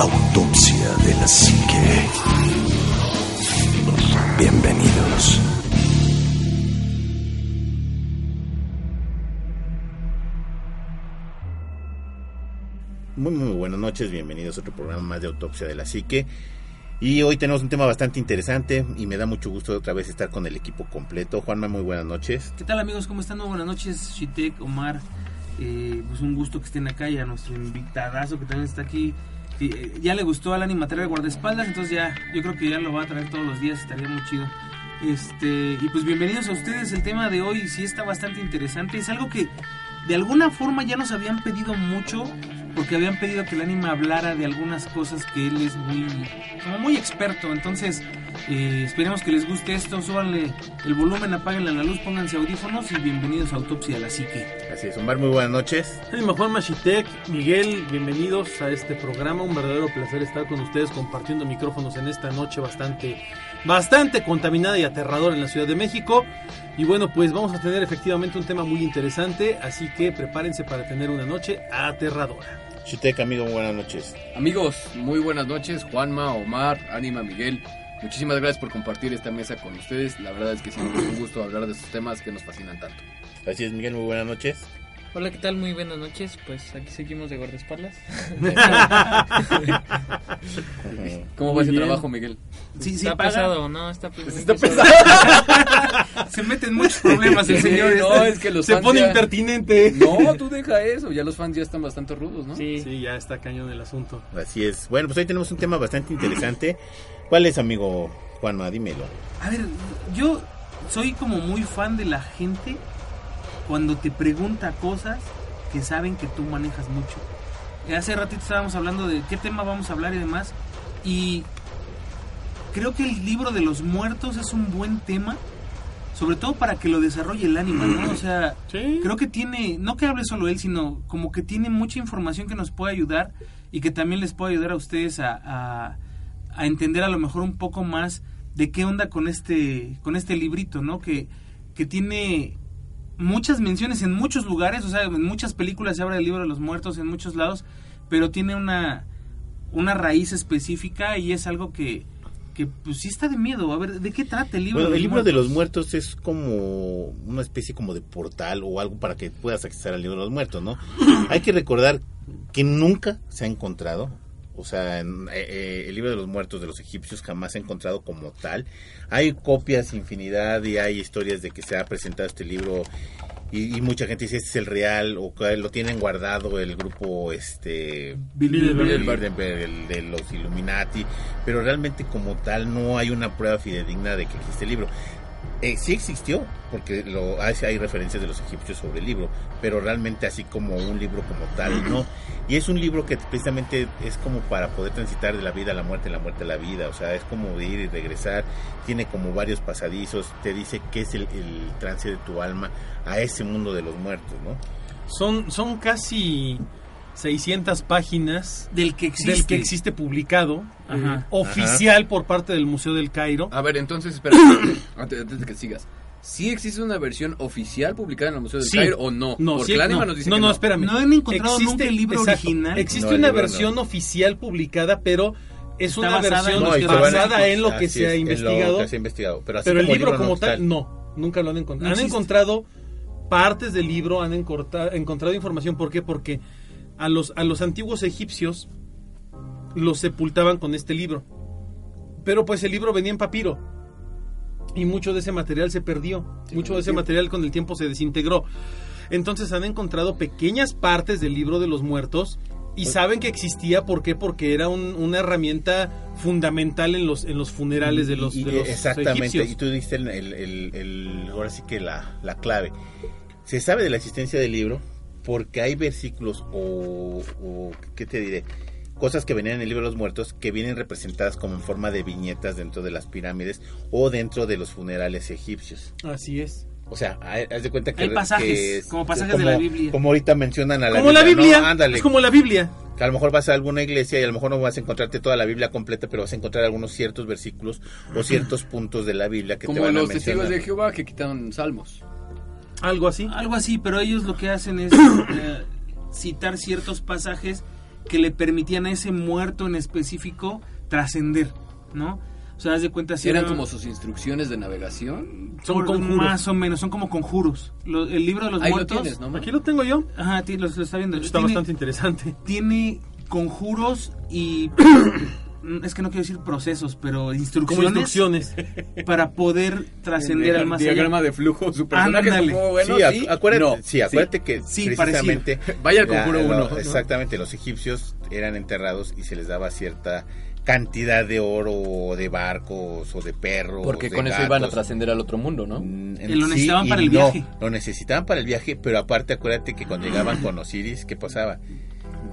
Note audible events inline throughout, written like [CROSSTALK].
Autopsia de la Psique. Bienvenidos. Muy, muy buenas noches, bienvenidos a otro programa más de Autopsia de la Psique. Y hoy tenemos un tema bastante interesante y me da mucho gusto otra vez estar con el equipo completo. Juanma, muy buenas noches. ¿Qué tal amigos? ¿Cómo están? Muy buenas noches, Shitek, Omar. Eh, pues un gusto que estén acá y a nuestro invitadazo que también está aquí. Eh, ya le gustó al animateur de guardaespaldas, entonces ya, yo creo que ya lo va a traer todos los días, estaría muy chido. Este, y pues bienvenidos a ustedes. El tema de hoy sí está bastante interesante. Es algo que de alguna forma ya nos habían pedido mucho porque habían pedido que el anime hablara de algunas cosas que él es muy como muy experto entonces eh, esperemos que les guste esto súbanle el volumen apáguenle la luz pónganse audífonos y bienvenidos a Autopsia de la Psique Así es, Omar, muy buenas noches. Anima Juan Machitek, Miguel, bienvenidos a este programa. Un verdadero placer estar con ustedes compartiendo micrófonos en esta noche bastante, bastante contaminada y aterradora en la Ciudad de México. Y bueno, pues vamos a tener efectivamente un tema muy interesante, así que prepárense para tener una noche aterradora. Shitek, amigo, muy buenas noches. Amigos, muy buenas noches. Juanma, Omar, Anima, Miguel. Muchísimas gracias por compartir esta mesa con ustedes. La verdad es que siempre es un gusto hablar de estos temas que nos fascinan tanto. Así es, Miguel, muy buenas noches. Hola, ¿qué tal? Muy buenas noches. Pues aquí seguimos de guardaespaldas. [LAUGHS] [LAUGHS] ¿Cómo Muy va ese bien. trabajo, Miguel? Sí, sí, está paga. pesado, ¿no? Está, muy Está pesado. [LAUGHS] se meten muchos problemas el señor no, este. es que los Se fans pone ya- impertinente. No, tú deja eso. Ya los fans ya están bastante rudos, ¿no? Sí. Sí, ya está cañón el asunto. Así es. Bueno, pues hoy tenemos un tema bastante interesante. ¿Cuál es, amigo Juanma? Dímelo. A ver, yo soy como muy fan de la gente cuando te pregunta cosas que saben que tú manejas mucho. Hace ratito estábamos hablando de qué tema vamos a hablar y demás. Y creo que el libro de los muertos es un buen tema. Sobre todo para que lo desarrolle el ánima, ¿no? O sea, [CLEARS THROAT] Sí. creo que tiene, no que hable solo él, sino como que tiene mucha información que nos puede ayudar y que también les puede ayudar a ustedes a, a, a entender a lo mejor un poco más de qué onda con este, con este librito, ¿no? Que, que tiene muchas menciones en muchos lugares, o sea, en muchas películas se habla del libro de los muertos, en muchos lados, pero tiene una, una raíz específica y es algo que, que pues sí está de miedo. A ver, ¿de qué trata el libro? Bueno, el libro de los muertos? muertos es como una especie como de portal o algo para que puedas acceder al libro de los muertos, ¿no? [COUGHS] Hay que recordar que nunca se ha encontrado, o sea, en- eh, eh, el libro de los muertos de los egipcios jamás se ha encontrado como tal. Hay copias infinidad y hay historias de que se ha presentado este libro y, y mucha gente dice este es el real o lo tienen guardado el grupo este Bilderberg, el de los Illuminati, pero realmente como tal no hay una prueba fidedigna de que existe el libro. Eh, sí existió, porque lo, hay, hay referencias de los egipcios sobre el libro, pero realmente así como un libro como tal, no. Y es un libro que precisamente es como para poder transitar de la vida a la muerte, la muerte a la vida, o sea, es como de ir y regresar, tiene como varios pasadizos, te dice qué es el, el trance de tu alma a ese mundo de los muertos, ¿no? Son, son casi 600 páginas Del que existe. del que existe publicado, Ajá. eh, oficial por parte del Museo del Cairo. A ver, entonces, espera, [COUGHS] antes, antes de que sigas. ¿Sí existe una versión oficial publicada en el Museo del Sí. Cairo o no? No, Porque sí, no, nos dice no, que no, espérame. ¿No han encontrado nunca el libro original? Existe No, una libro versión oficial publicada, pero es Está una basada versión en basada en lo que así se ha es, investigado. que se ha investigado, pero, el libro no como tal, no, nunca lo han encontrado. No han existe. encontrado partes del libro, han encontrado información. ¿Por qué? Porque a los, a los antiguos egipcios los sepultaban con este libro. Pero pues el libro venía en papiro. Y mucho de ese material se perdió. mucho de ese material con el tiempo se desintegró. Entonces han encontrado pequeñas partes del libro de los muertos. Y saben que existía, ¿por qué? Porque era un- una herramienta fundamental en los, en los funerales de los, Y- de los exactamente egipcios. y tú diste el- el- ahora sí que la, la clave se sabe de la existencia del libro porque hay versículos o, o qué te diré cosas que venían en el libro de los muertos que vienen representadas como en forma de viñetas dentro de las pirámides o dentro de los funerales egipcios Así es. o sea, hay- haz de cuenta que Hay pasajes, que es- como pasajes como- de la Biblia. Como ahorita mencionan a la Como la Biblia. No, ándale. Es como la Biblia. Que a lo mejor vas a alguna iglesia y a lo mejor no vas a encontrarte toda la Biblia completa, pero vas a encontrar algunos ciertos versículos o ciertos puntos de la Biblia que te Como van a los testigos mencionar. de Jehová que quitaron salmos. Algo así. Algo así, pero ellos lo que hacen es [COUGHS] eh, citar ciertos pasajes que le permitían a ese muerto en específico trascender, ¿no? O sea, haz de cuenta si ¿Eran era- como sus instrucciones de navegación? son conjuros. más o menos, son como conjuros. Lo- el libro de los Ahí lo muertos. tienes, ¿no? Aquí lo tengo yo. Ajá, ti- lo, lo está viendo. Está tiene, bastante interesante. tiene conjuros y [COUGHS] es que no quiero decir procesos, pero Como instrucciones, instrucciones. para poder [LAUGHS] trascender al más allá. Diagrama de flujo, su personaje Ándale. como bueno, sí, sí, acu- acuérdate, no, sí, acuérdate que Sí, precisamente [LAUGHS] Vaya al conjuro lo- uno, ¿no? exactamente los egipcios eran enterrados y se les daba cierta cantidad de oro o de barcos o de perros Porque de con eso iban a trascender al otro mundo, ¿no? Mm, Y lo necesitaban para el no, viaje. Lo necesitaban para el viaje, pero aparte acuérdate que cuando llegaban con Osiris, ¿qué pasaba?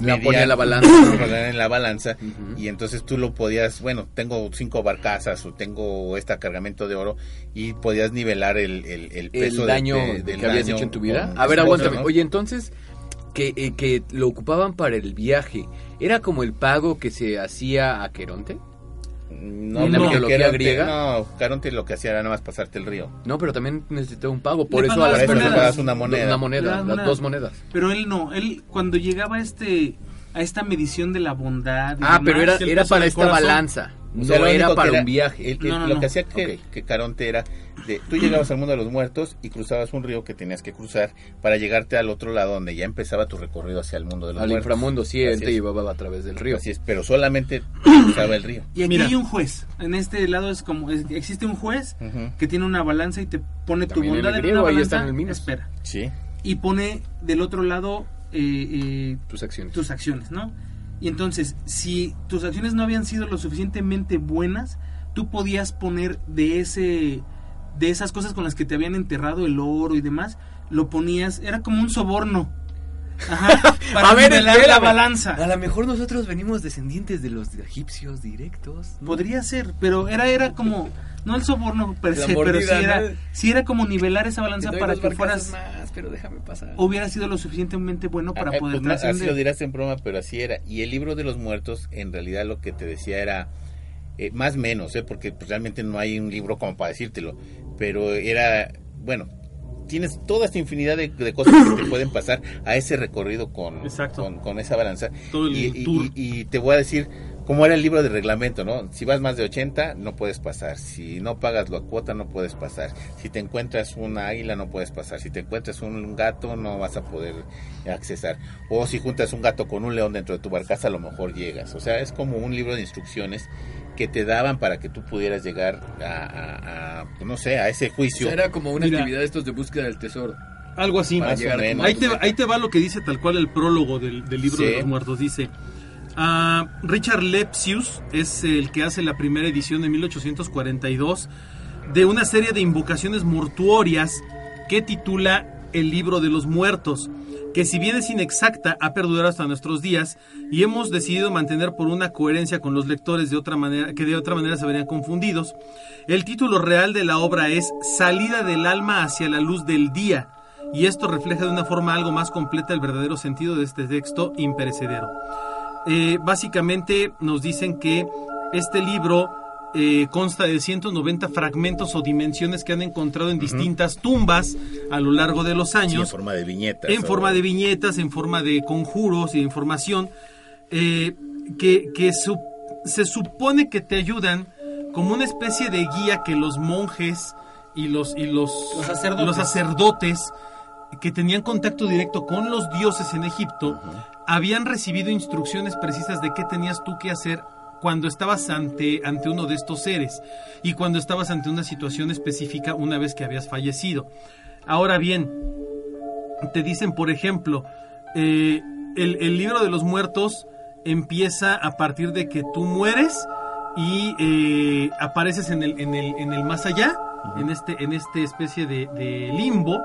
La [COUGHS] ponía en la balanza. en la balanza y entonces tú lo podías, bueno, tengo cinco barcazas o tengo este cargamento de oro y podías nivelar el, el, el peso el daño de- del que habías daño hecho en tu vida. A ver, aguántame. ¿no? Oye, entonces, que, eh, que lo ocupaban para el viaje, ¿era como el pago que se hacía a Queronte? No, la porque mitología Caronte- griega. No, Caronte lo que hacía era nada más pasarte el río. No, pero también necesitaba un pago. Por Le eso a las eso le pagas una moneda. Una moneda, Las dos monedas. Pero él no, él cuando llegaba a este a esta medición de la bondad y Ah, pero era, era para esta corazón. balanza. O No sea, era para un viaje. el- el- No, no, lo no. que hacía que, Ok. que Caronte era de, tú llegabas al mundo de los muertos y cruzabas un río que tenías que cruzar para llegarte al otro lado donde ya empezaba tu recorrido hacia el mundo de los Al muertos. inframundo, sí, él te es. llevaba a través del río. Así es, pero solamente [CLEARS THROAT] cruzaba el río. Y aquí Mira. hay un juez. En este lado es como es- existe un juez que tiene una balanza y te pone tu También en bondad el en griego, una ahí balanza. está en el. Espera. Sí. Y pone del otro lado eh, eh, Tus acciones. tus acciones, ¿no? Y entonces, si tus acciones no habían sido lo suficientemente buenas, tú podías poner de ese de esas cosas con las que te habían enterrado el oro y demás, lo ponías, era como un soborno. Ajá, [LAUGHS] para A ver, nivelar la espérame. balanza. A lo mejor nosotros venimos descendientes de los egipcios directos. ¿no? Podría ser, pero era era como no el soborno per se, pero sí era, ¿no? sí era como nivelar esa balanza para que fueras más, pero déjame pasar. hubiera sido lo suficientemente bueno para Ah, poder pues, así lo dirás en broma, pero así era. Y el libro de los muertos, en realidad lo que te decía era eh, más menos, ¿eh? porque pues, realmente no hay un libro como para decírtelo. Pero era, bueno, tienes toda esta infinidad de, de cosas que te pueden pasar a ese recorrido con, con, con esa balanza. Y, te voy a decir cómo era el libro de reglamento, ¿no? Si vas más de 80, no puedes pasar. Si no pagas la cuota, no puedes pasar. Si te encuentras una águila, no puedes pasar. Si te encuentras un gato, no vas a poder accesar. O si juntas un gato con un león dentro de tu barcaza, a lo mejor llegas. O sea, es como un libro de instrucciones que te daban para que tú pudieras llegar a, a- a, no sé, a ese O juicio. sea, era como una Mira. actividad de estos de búsqueda del tesoro. Algo así. Más o menos. Ahí te, ahí te va lo que dice tal cual el prólogo del, del libro Sí. de los muertos. Dice, ah, Richard Lepsius es el que hace la primera edición de 1842 de una serie de invocaciones mortuorias que titula El libro de los muertos, que si bien es inexacta ha perdurado hasta nuestros días y hemos decidido mantener por una coherencia con los lectores de otra manera que de otra manera se verían confundidos. El título real de la obra es Salida del alma hacia la luz del día y esto refleja de una forma algo más completa el verdadero sentido de este texto imperecedero. Eh, básicamente nos dicen que este libro eh, consta de 190 fragmentos o dimensiones que han encontrado en distintas tumbas a lo largo de los Sí, en años forma de viñetas. en o- forma de viñetas, en forma de conjuros y de información eh, que, que su- se supone que te ayudan como una especie de guía que los monjes y los, y los, Los sacerdotes. los sacerdotes que tenían contacto directo con los dioses en Egipto habían recibido instrucciones precisas de qué tenías tú que hacer cuando estabas ante, ante uno de estos seres y cuando estabas ante una situación específica una vez que habías fallecido. Ahora bien, te dicen, por ejemplo, eh, el, el libro de los muertos empieza a partir de que tú mueres y eh, apareces en el, en el, en el más allá, en este, en este especie de, de limbo.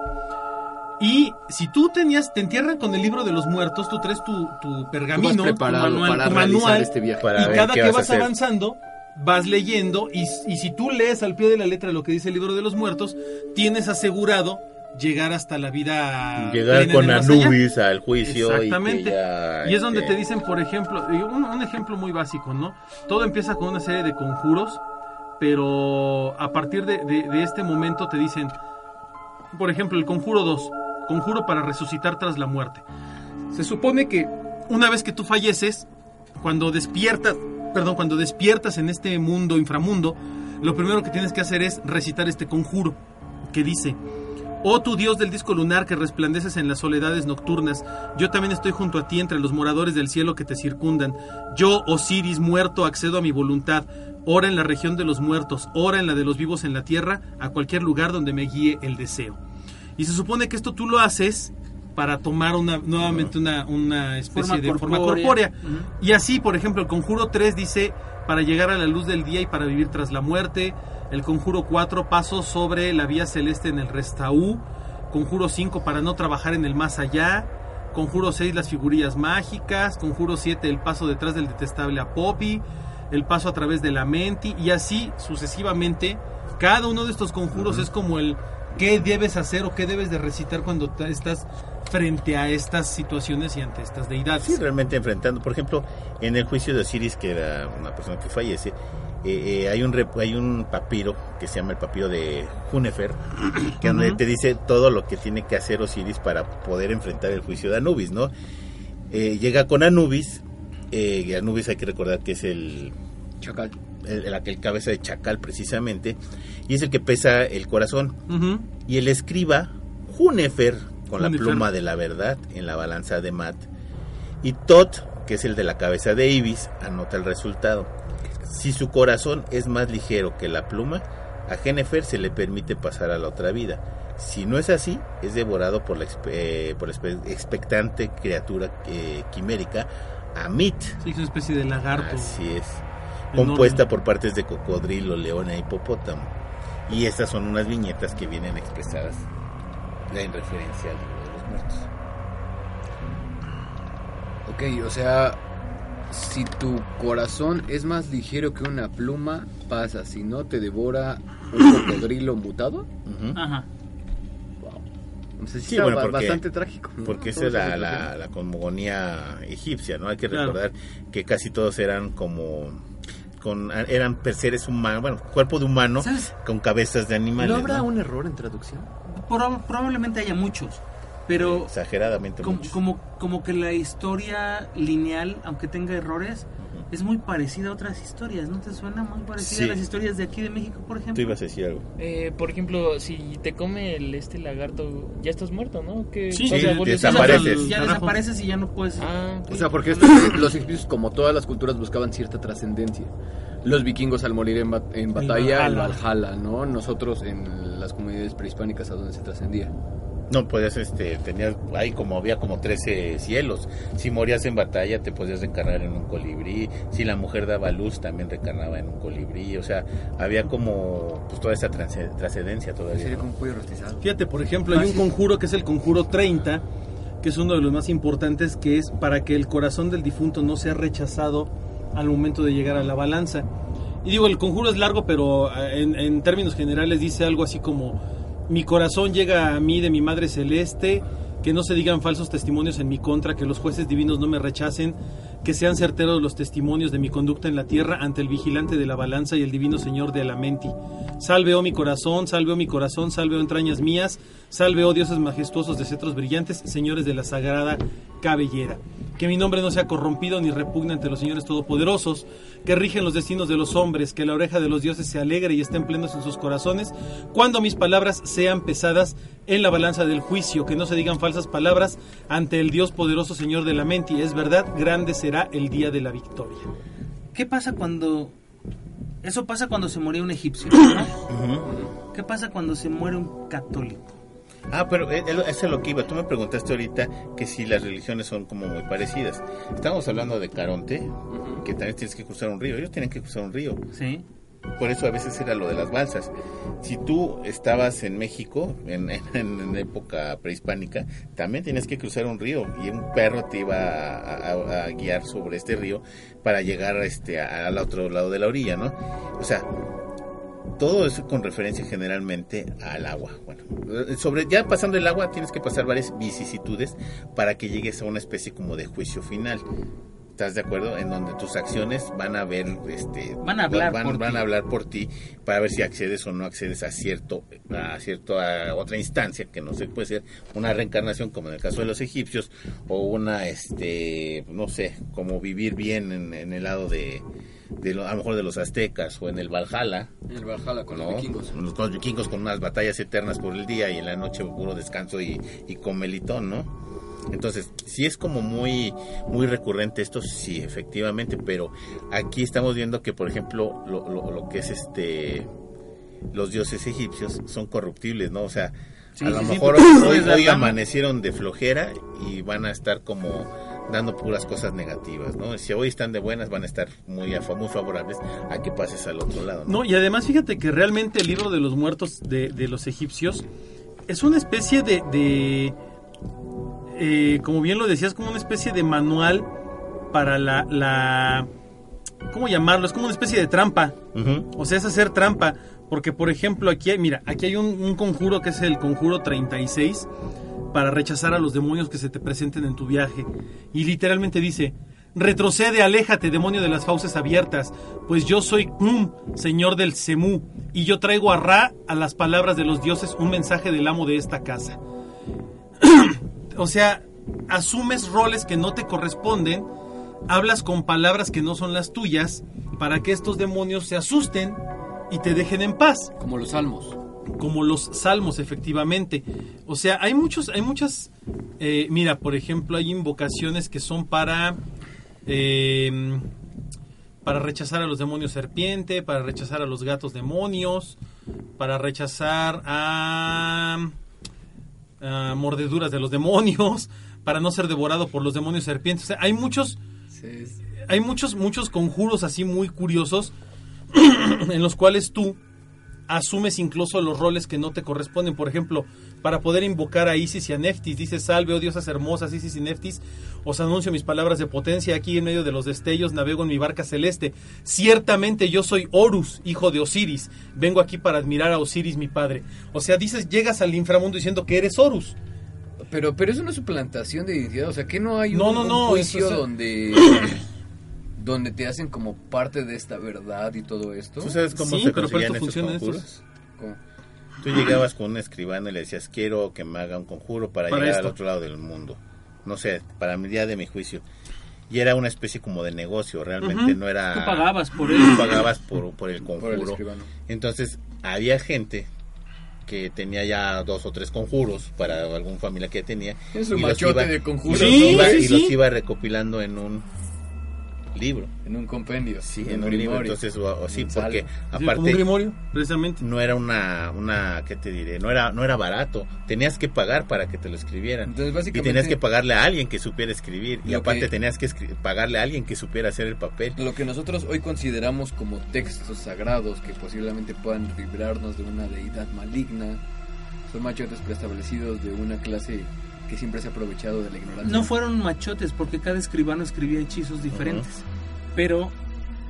Y si tú tenías, te entierran con el libro de los muertos, tú traes tu, tu Tú pergamino, preparado tu manual, para tu realizar manual, este viaje. Para y cada que vas avanzando, vas leyendo y, y si tú lees al pie de la letra lo que dice el libro de los muertos, tienes asegurado llegar hasta la vida Llegar con más allá. Anubis al juicio. Exactamente. Y, que ya, Y es donde este, te dicen, por ejemplo, un, un ejemplo muy básico, ¿no? Todo empieza con una serie de conjuros, pero a partir de, de- de este momento te dicen, por ejemplo, el conjuro 2, conjuro para resucitar tras la muerte. Se supone que una vez que tú falleces, cuando despiertas, perdón, cuando despiertas en este mundo inframundo, lo primero que tienes que hacer es recitar este conjuro que dice: Oh tu Dios del disco lunar que resplandeces en las soledades nocturnas, yo también estoy junto a ti entre los moradores del cielo que te circundan. Yo, Osiris, muerto, accedo a mi voluntad. Ora en la región de los muertos, ora en la de los vivos en la tierra, a cualquier lugar donde me guíe el deseo. Y se supone que esto tú lo haces para tomar una, nuevamente una, una especie Forma de forma corpórea. Y así, por ejemplo, el conjuro 3 dice para llegar a la luz del día y para vivir tras la muerte. El conjuro 4, paso sobre la vía celeste en el restaú. Conjuro 5, para no trabajar en el más allá. Conjuro 6, las figurillas mágicas. Conjuro 7, el paso detrás del detestable a Poppy. El paso a través de la menti. Y así sucesivamente. Cada uno de estos conjuros es como el qué debes hacer o qué debes de recitar cuando estás frente a estas situaciones y ante estas deidades. Sí, realmente enfrentando. Por ejemplo, en el juicio de Osiris, que era una persona que fallece, eh, eh, hay, un hay un papiro que se llama el papiro de Junefer, [CLEARS THROAT] que donde Ujú. te dice todo lo que tiene que hacer Osiris para poder enfrentar el juicio de Anubis, ¿no? Eh, llega con Anubis, eh, y Anubis hay que recordar que es el, Chacal. El, aquel cabeza de chacal precisamente, y es el que pesa el corazón. Y el escriba Junefer, con la pluma de la verdad, en la balanza de Mat. Y Tot, que es el de la cabeza de Ibis, anota el resultado. Si su corazón es más ligero que la pluma, a Jennifer se le permite pasar a la otra vida. Si no es así, es devorado por la eh, por la expe- expectante criatura eh, quimérica, Amit. Sí, es una especie de lagarto. Así es. Compuesta por partes de cocodrilo, león e hipopótamo. Y estas son unas viñetas que vienen expresadas en referencia al libro de los muertos. Ok, o sea, si tu corazón es más ligero que una pluma, pasa. Si no, te devora un [COUGHS] cocodrilo mutado. Ujú. Ajá. Sí, está bueno, ba- porque- bastante trágico. ¿no? Porque esa es la, la, cosmogonía egipcia, ¿no? Hay que Claro. recordar que casi todos eran como... Con, eran seres humanos, bueno, cuerpo de humano ¿Sabes? con cabezas de animales. ¿No habrá ¿no? un error en traducción? Proba- probablemente haya muchos, pero Exageradamente como, muchos. como, como que la historia lineal, aunque tenga errores, es muy parecida a otras historias, ¿no te suena muy parecida Sí. a las historias de aquí de México, por Tú ejemplo? ibas a decir algo. Eh, por ejemplo, si te come el este lagarto, ya estás muerto, ¿no? ¿Qué Sí, ¿Evolucionas desapareces. al- Ya Carajo. desapareces y ya no puedes... Ah. O sea, porque estos- los egipcios, como todas las culturas, buscaban cierta trascendencia. Los vikingos al morir en, bat- en batalla, Valhalla. Valhalla, ¿no? Nosotros en las comunidades prehispánicas a donde se trascendía. No, podías, este, tenías, ahí como había como 13 cielos. Si morías en batalla, te podías reencarnar en un colibrí. Si la mujer daba luz, también reencarnaba en un colibrí. O sea, había como, pues, toda esa trasce- trascendencia todavía. Sería ¿no? como rostizado. Fíjate, por ejemplo, hay un conjuro que es el conjuro 30, que es uno de los más importantes, que es para que el corazón del difunto no sea rechazado al momento de llegar a la balanza. Y digo, el conjuro es largo, pero eh, en, en términos generales dice algo así como, mi corazón llega a mí de mi Madre Celeste, que no se digan falsos testimonios en mi contra, que los jueces divinos no me rechacen, que sean certeros los testimonios de mi conducta en la tierra ante el vigilante de la balanza y el divino Señor de Alamenti. Salve, oh mi corazón, salve, oh mi corazón, salve, oh entrañas mías, salve, oh dioses majestuosos de cetros brillantes, señores de la sagrada cabellera. Que mi nombre no sea corrompido ni repugna ante los señores todopoderosos, que rigen los destinos de los hombres, que la oreja de los dioses se alegre y estén plenos en sus corazones, cuando mis palabras sean pesadas en la balanza del juicio, que no se digan falsas palabras ante el Dios poderoso Señor de la mente, es verdad, grande será el día de la victoria. ¿Qué pasa cuando... Eso pasa cuando se moría un egipcio, ¿no? ¿Qué pasa cuando se muere un católico? Ah, pero eh, eh, eso es lo que iba. Tú me preguntaste ahorita que si las religiones son como muy parecidas. Estábamos hablando de Caronte, que también tienes que cruzar un río. Ellos tienen que cruzar un río. ¿Sí? Por eso a veces era lo de las balsas. Si tú estabas en México, en, en- en época prehispánica, también tenías que cruzar un río y un perro te iba a, a- a guiar sobre este río para llegar este, al otro lado de la orilla, ¿no? O sea, todo eso con referencia generalmente al agua. Bueno, eh, sobre ya pasando el agua tienes que pasar varias vicisitudes para que llegues a una especie como de juicio final. ¿Estás de acuerdo? En donde tus acciones van a ver, este, Van a hablar van, por van ti. a hablar por ti para ver si accedes o no accedes a cierto, a cierto, a otra instancia que no sé, puede ser una reencarnación como en el caso de los egipcios o una, este, no sé, como vivir bien en, en el lado de, de lo- a lo mejor de los aztecas o en el Valhalla, En el Valhalla con ¿no? los vikingos. Con los, con los vikingos con unas batallas eternas por el día y en la noche puro descanso y, y comelitón, ¿no? Entonces, sí es como muy, muy recurrente esto, sí, efectivamente, pero aquí estamos viendo que, por ejemplo, lo, lo, lo que es este, los dioses egipcios son corruptibles, ¿no? O sea, Sí, a lo sí, mejor hoy, hoy [LAUGHS] amanecieron de flojera y van a estar como dando puras cosas negativas, ¿no? Si hoy están de buenas, van a estar muy, muy favorables a que pases al otro lado, ¿no? No, y además fíjate que realmente el libro de los muertos de, de los egipcios es una especie de, de, eh, como bien lo decías, como una especie de manual para la, la, ¿cómo llamarlo? Es como una especie de trampa. O sea, es hacer trampa. Porque, por ejemplo, aquí hay, mira, aquí hay un, un conjuro que es el conjuro 36 para rechazar a los demonios que se te presenten en tu viaje. Y literalmente dice, retrocede, aléjate, demonio de las fauces abiertas, pues yo soy Krum, señor del Semú, y yo traigo a Ra, a las palabras de los dioses, un mensaje del amo de esta casa. [CLEARS THROAT] o sea, asumes roles que no te corresponden, hablas con palabras que no son las tuyas, para que estos demonios se asusten y te dejen en paz Como los salmos. como los salmos efectivamente o sea hay muchos hay muchas eh, mira por ejemplo hay invocaciones que son para eh, para rechazar a los demonios serpiente para rechazar a los gatos demonios para rechazar a, a mordeduras de los demonios [LAUGHS] para no ser devorado por los demonios serpientes o sea hay muchos Sí, hay muchos, muchos conjuros así muy curiosos [CLEARS THROAT] en los cuales tú asumes incluso los roles que no te corresponden. Por ejemplo, para poder invocar a Isis y a Neftis, dices, salve, oh diosas hermosas, Isis y Neftis, os anuncio mis palabras de potencia, aquí en medio de los destellos navego en mi barca celeste. Ciertamente yo soy Horus, hijo de Osiris, vengo aquí para admirar a Osiris mi padre. O sea, dices, llegas al inframundo diciendo que eres Horus. Pero, pero es una suplantación de identidad. O sea, que no hay un, No, no, un no, juicio eso donde, [COUGHS] donde te hacen como parte de esta verdad y todo esto. ¿Tú sabes cómo Sí, se pero para conseguían esto estos. ¿Cómo? Tú llegabas con un escribano y le decías, quiero que me haga un conjuro para, Para llegar esto. al otro lado del mundo. No sé, para mi día de mi juicio. Y era una especie como de negocio, realmente no era... Tú pagabas por Tú eso. pagabas por, por el Por el conjuro. Entonces, había gente que tenía ya dos o tres conjuros para algún familia que tenía. Es un y los machote iba- de conjuros. y los Sí, iba- sí, y los sí. iba recopilando en un libro. En un compendio. Sí, en en un libro. Entonces, o, o sí, Un porque como un aparte grimorio, precisamente. no era una, una, ¿qué te diré? No era, no era barato. Tenías que pagar para que te lo escribieran. Entonces, Y tenías que pagarle a alguien que supiera escribir. Y aparte que- tenías que escri- pagarle a alguien que supiera hacer el papel. lo que nosotros hoy consideramos como textos sagrados que posiblemente puedan librarnos de una deidad maligna, son machotes preestablecidos de una clase que siempre se ha aprovechado de la ignorancia. No fueron machotes porque cada escribano escribía hechizos diferentes. Pero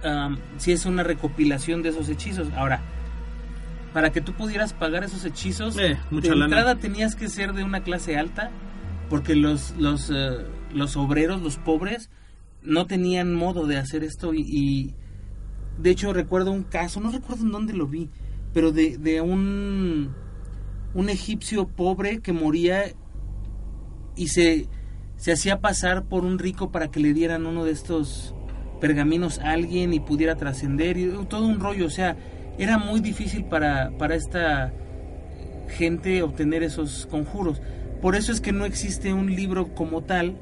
am, sí es una recopilación de esos hechizos. Ahora, para que tú pudieras pagar esos hechizos, Eh, mucha de lana. entrada tenías que ser de una clase alta porque los, los, eh, los obreros, los pobres, no tenían modo de hacer esto y, y, de hecho recuerdo un caso, no recuerdo en dónde lo vi, pero de, de un, un egipcio pobre que moría y se, se hacía pasar por un rico para que le dieran uno de estos pergaminos a alguien y pudiera trascender y todo un rollo, o sea, era muy difícil para, para esta gente obtener esos conjuros. Por eso es que no existe un libro como tal,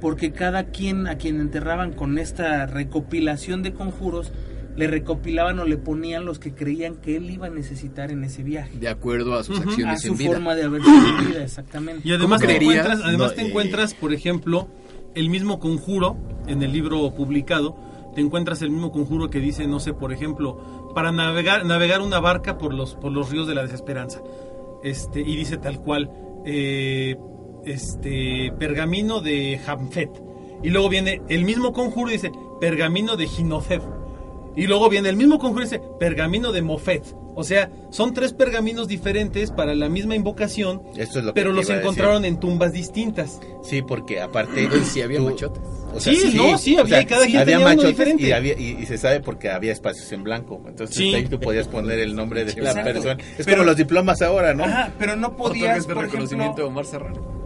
porque cada quien a quien enterraban con esta recopilación de conjuros, le recopilaban o le ponían los que creían que él iba a necesitar en ese viaje. De acuerdo a sus Ujú. A acciones su en vida. forma de haber vivido, exactamente. Y además, te creerías? encuentras, además No, te eh, encuentras, por ejemplo, el mismo conjuro en el libro publicado. Te encuentras el mismo conjuro que dice, no sé, por ejemplo, para navegar, navegar una barca por los, por los ríos de la desesperanza. Este, y dice tal cual, eh, este, pergamino de Hamfet. Y luego viene el mismo conjuro y dice, pergamino de Ginofeb. Y luego viene el mismo conjuro y dice pergamino de Mofet. O sea, son tres pergaminos diferentes para la misma invocación, Esto es lo que pero los encontraron en tumbas distintas. Sí, porque aparte. Entonces sí había tú- machotes. o sea, Sí, no, sí, había, y cada quien había tenía uno machotes diferente. Y, había, y, y se sabe porque había espacios en blanco. Entonces Sí. ahí tú podías poner el nombre de la Exacto. persona. Es Pero- como los diplomas ahora, ¿no? Ajá, pero no podías, Otorgas de por reconocimiento ejemplo, a Omar Serrano.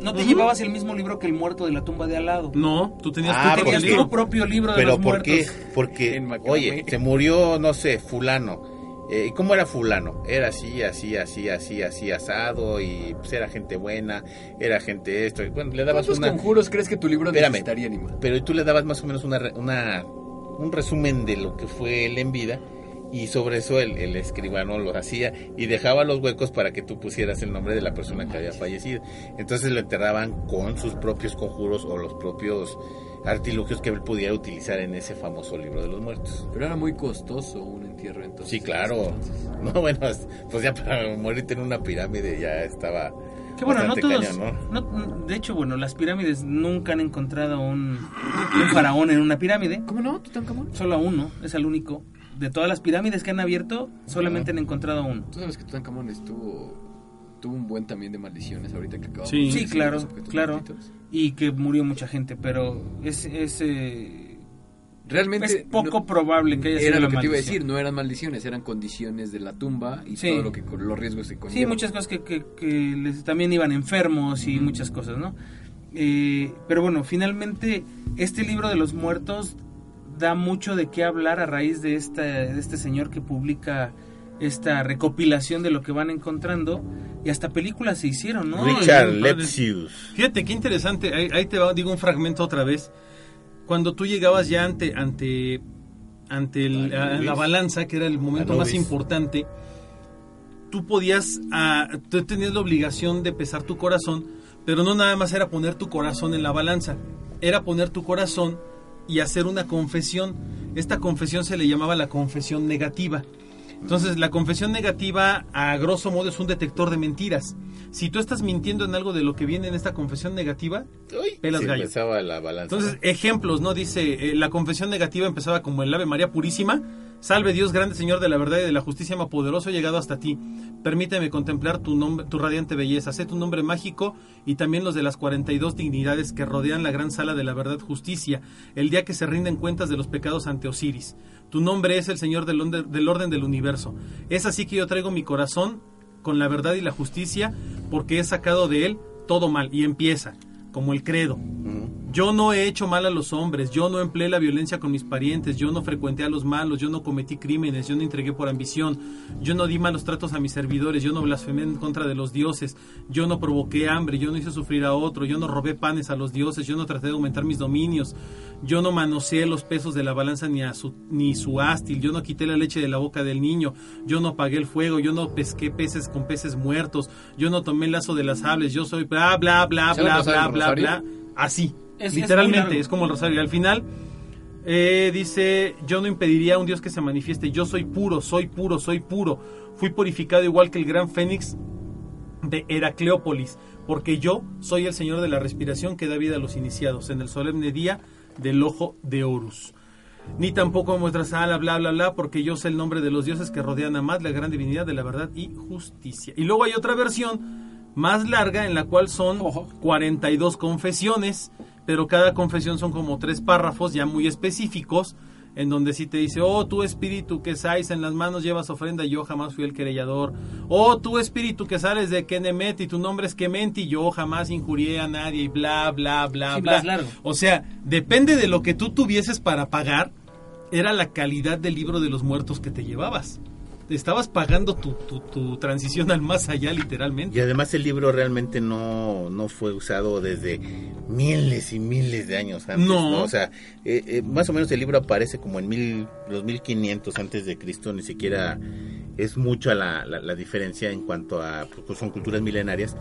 No te llevabas el mismo libro que el muerto de la tumba de al lado. No, tú tenías Ah, tu Tenías tu propio libro de Pero los ¿por muertos. qué? Porque, oye, se murió, no sé, fulano. Eh, ¿Cómo era fulano? Era así, así, así, así, así, asado y pues era gente buena, era gente esto. y, Bueno, le dabas ¿Cuántos una... conjuros crees que tu libro Espérame. necesitaría, Anima? Pero tú le dabas más o menos una, re- una, un resumen de lo que fue él en vida y sobre eso el, el escribano lo hacía y dejaba los huecos para que tú pusieras el nombre de la persona que había fallecido. Entonces lo enterraban con sus propios conjuros o los propios artilugios que él pudiera utilizar en ese famoso libro de los muertos. Pero era muy costoso un entierro entonces. Sí, claro. [LAUGHS] Entonces, No, bueno, pues ya para morirte en una pirámide ya estaba Que bueno, no todos. cañón, ¿no? no- de hecho, bueno, las pirámides nunca han encontrado un, un faraón en una pirámide. ¿Cómo no? ¿Tutankamón? Solo a uno, es el único. De todas las pirámides que han abierto, solamente han encontrado uno. Tú sabes que Tutankamón estuvo tuvo un buen también de maldiciones ahorita que acabamos Sí. de Sí, claro, claro. malditos. Y que murió mucha gente, pero es, es, eh, Realmente es poco no- probable que haya sido era lo que te iba a decir, no eran maldiciones, eran condiciones de la tumba y Sí. todo lo que los riesgos que conlleva. Sí, muchas cosas que, que- que les- también iban enfermos y muchas cosas, ¿no? Eh, pero bueno, finalmente este libro de los muertos da mucho de qué hablar a raíz de, esta, de este señor que publica esta recopilación de lo que van encontrando y hasta películas se hicieron, ¿no? Richard Lepsius. Fíjate qué interesante, ahí, ahí te va, digo un fragmento otra vez. Cuando tú llegabas ya ante ante ante el- Anubis. a- la balanza, que era el momento más importante, tú podías, tú tenías la obligación de pesar tu corazón, pero no nada más era poner tu corazón en la balanza, era poner tu corazón y hacer una confesión. Esta confesión se le llamaba la confesión negativa. Entonces, la confesión negativa, a grosso modo, es un detector de mentiras. Si tú estás mintiendo en algo de lo que viene en esta confesión negativa, Uy, Pelas se gallo. empezaba la balanza. entonces, ejemplos, ¿no? Dice, eh, la confesión negativa empezaba como el Ave María Purísima. Salve Dios grande, Señor de la verdad y de la justicia, más poderoso, he llegado hasta ti. Permíteme contemplar tu nombre, tu radiante belleza. Sé tu nombre mágico y también los de las 42 dignidades que rodean la gran sala de la verdad justicia, el día que se rinden cuentas de los pecados ante Osiris. Tu nombre es el Señor del, orden del universo. Es así que yo traigo mi corazón con la verdad y la justicia, porque he sacado de él todo mal. Y empieza, como el credo. Yo no he hecho mal a los hombres, yo no empleé la violencia con mis parientes, yo no frecuenté a los malos, yo no cometí crímenes, yo no entregué por ambición, yo no di malos tratos a mis servidores, yo no blasfemé en contra de los dioses, yo no provoqué hambre, yo no hice sufrir a otro, yo no robé panes a los dioses, yo no traté de aumentar mis dominios, yo no manoseé los pesos de la balanza ni, a su, ni su ástil, yo no quité la leche de la boca del niño, yo no apagué el fuego, yo no pesqué peces con peces muertos, yo no tomé el lazo de las sables, yo soy bla bla bla ¿Se bla bla bla rosario? bla así. Es- Literalmente, es, como el rosario. Al final eh, dice, yo no impediría a un Dios que se manifieste. Yo soy puro, soy puro, soy puro. Fui purificado igual que el gran fénix de Heracleópolis, porque yo soy el Señor de la respiración que da vida a los iniciados en el solemne día del ojo de Horus. Ni tampoco muestras ala, bla, bla, bla, porque yo sé el nombre de los dioses que rodean a Mad, la gran divinidad de la verdad y justicia. Y luego hay otra versión más larga en la cual son Ojo. 42 confesiones, pero cada confesión son como tres párrafos ya muy específicos, en donde sí te dice, oh, tu espíritu que sais en las manos llevas ofrenda, yo jamás fui el querellador. Oh, tu espíritu que sales de Kenemet y tu nombre es Kementi, yo jamás injurié a nadie y bla, bla, bla, Sí, bla. más largo. O sea, depende de lo que tú tuvieses para pagar, era la calidad del libro de los muertos que te llevabas. Estabas pagando tu, tu, tu transición al más allá, literalmente. Y además el libro realmente no, no fue usado desde miles y miles de años antes. No. No. O sea, eh, eh, más o menos el libro aparece como en mil, los 1500 antes de Cristo, ni siquiera es mucho la, la, la diferencia en cuanto a, pues son culturas milenarias,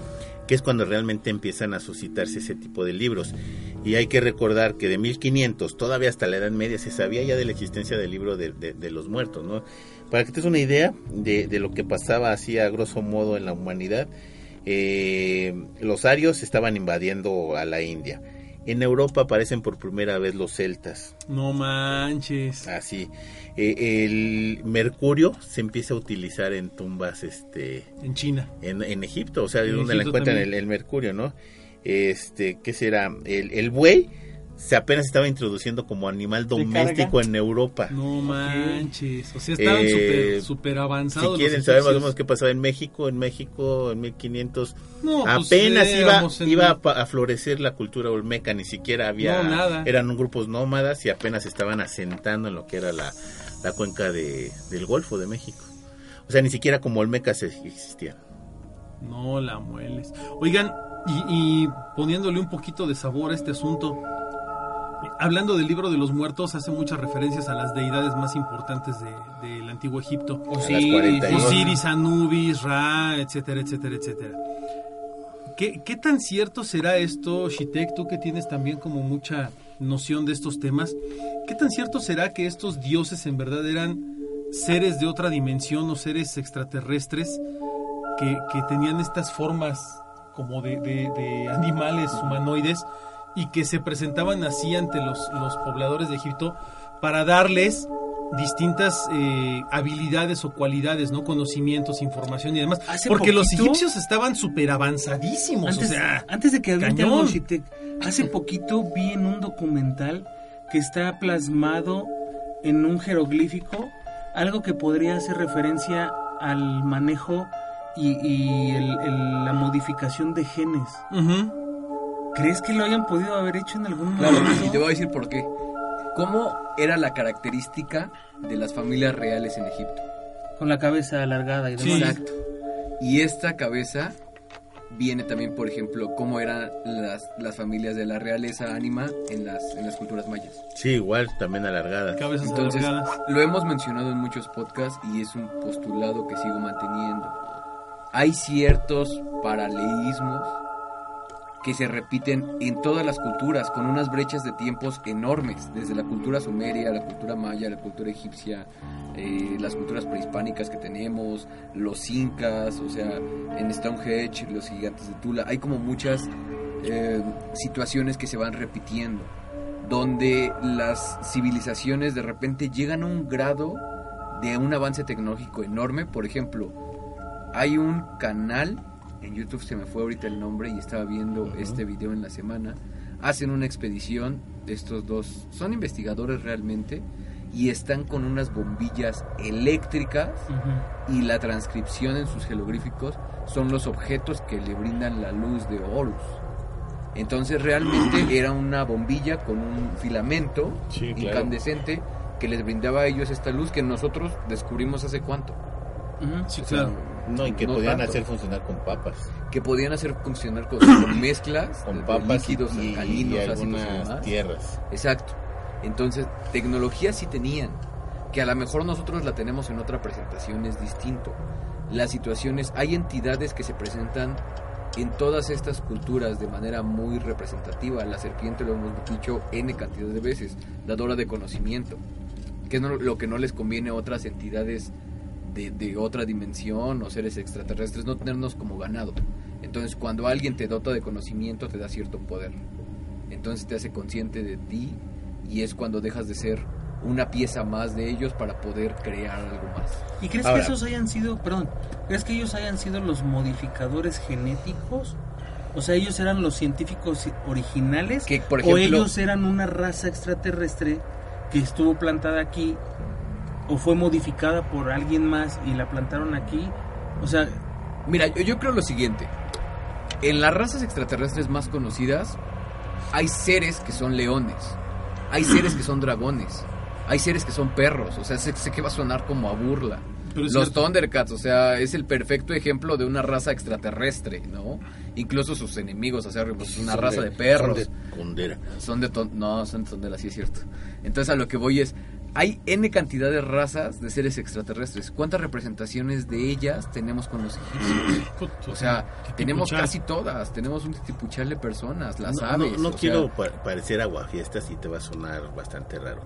que es cuando realmente empiezan a suscitarse ese tipo de libros. Y hay que recordar que de 1500, todavía hasta la Edad Media, se sabía ya de la existencia del libro de, de- de los muertos, ¿no? Para que te des una idea de, de lo que pasaba así a grosso modo en la humanidad, eh, los arios estaban invadiendo a la India En Europa aparecen por primera vez los celtas. No manches. Así. Eh, el mercurio se empieza a utilizar en tumbas este En China. en, en Egipto, o sea, de En donde la encuentran el, mercurio, ¿no? Este, ¿qué será? El, el buey se apenas estaba introduciendo como animal doméstico en Europa. No manches. O sea, estaban Eh, súper Si avanzados. los quieren saber más o menos qué pasaba en México, en México en 1500 No, pues, apenas iba, en- iba a florecer la cultura olmeca, ni siquiera había, No, nada. eran grupos nómadas y apenas estaban asentando en lo que era la, la cuenca de, del Golfo de México. O sea, ni siquiera como olmecas existían. No la mueles. Oigan, y, y poniéndole un poquito de sabor a este asunto, hablando del libro de los muertos, hace muchas referencias a las deidades más importantes de- del antiguo Egipto. Osiris, 42. Osiris, Anubis, Ra, etcétera, etcétera, etcétera. ¿Qué, qué tan cierto será esto, Shitek, tú que tienes también como mucha noción de estos temas? ¿Qué tan cierto será que estos dioses en verdad eran seres de otra dimensión o seres extraterrestres que, que tenían estas formas como de, de- de animales humanoides y que se presentaban así ante los, los pobladores de Egipto para darles distintas eh, habilidades o cualidades, ¿no? Conocimientos, información y demás. Hace Porque los egipcios estaban súper avanzadísimos, Antes, o sea... antes de que Shitek, hace poquito vi en un documental que está plasmado en un jeroglífico algo que podría hacer referencia al manejo y, y el- el- la modificación de genes. ¿Crees que lo hayan podido haber hecho en algún Claro, momento? y te voy a decir por qué. ¿Cómo era la característica de las familias reales en Egipto? Con la cabeza alargada y Sí. demás. Exacto. Y esta cabeza viene también, por ejemplo, cómo eran las, las familias de la realeza ánima en las, en las culturas mayas. Sí, igual, también alargada. Cabezas Entonces, alargadas. lo hemos mencionado en muchos podcasts y es un postulado que sigo manteniendo. Hay ciertos paralelismos que se repiten en todas las culturas, con unas brechas de tiempos enormes, desde la cultura sumeria, la cultura maya, la cultura egipcia, eh, las culturas prehispánicas que tenemos, los incas, o sea, en Stonehenge, los gigantes de Tula, hay como muchas eh, situaciones que se van repitiendo donde las civilizaciones de repente llegan a un grado de un avance tecnológico enorme. Por ejemplo, hay un canal, en YouTube se me fue ahorita el nombre y estaba viendo este video en la semana, hacen una expedición, estos dos son investigadores realmente, y están con unas bombillas eléctricas Ujú. y la transcripción en sus jeroglíficos son los objetos que le brindan la luz de Horus. Entonces realmente [CLEARS THROAT] era una bombilla con un filamento Sí, claro. incandescente que les brindaba a ellos esta luz que nosotros descubrimos hace cuánto. Sí, O sea, claro. No, y que no podían tanto. hacer funcionar con papas. que podían hacer funcionar con, con [COUGHS] mezclas Con de papas líquidos y, alcalinos, y algunas tierras. Exacto. Entonces, tecnología sí tenían, que a lo mejor nosotros la tenemos en otra presentación, es distinto. Las situaciones, hay entidades que se presentan en todas estas culturas de manera muy representativa. La serpiente lo hemos dicho N cantidad de veces, dadora de conocimiento, que es lo que no les conviene a otras entidades de, de otra dimensión o seres extraterrestres, no tenernos como ganado. Entonces, cuando alguien te dota de conocimiento, te da cierto poder. Entonces te hace consciente de ti y es cuando dejas de ser una pieza más de ellos para poder crear algo más. ¿Y crees Ahora- que esos hayan sido, perdón, crees que ellos hayan sido los modificadores genéticos? O sea, ellos eran los científicos originales Que, por o ejemplo, ellos eran una raza extraterrestre que estuvo plantada aquí o fue modificada por alguien más y la plantaron aquí. O sea, Mira, yo, yo creo lo siguiente. En las razas extraterrestres más conocidas hay seres que son leones, hay seres que son dragones, hay seres que son perros, o sea, sé, sé que va a sonar como a burla. Pero Los cierto. Thundercats, o sea, es el perfecto ejemplo de una raza extraterrestre, ¿no? Incluso sus enemigos, o sea, es una Son raza de, perros. Son de condera. Son de ton- no, son, de la sí es cierto. Entonces a lo que voy es, hay N cantidad de razas de seres extraterrestres. ¿Cuántas representaciones de ellas tenemos con los egipcios? Puto, [CLEARS THROAT] O sea, tenemos casi todas, tenemos un titipuchal de personas, las no, aves. no, sea, quiero pa- parecer aguafiestas y te va a sonar bastante raro.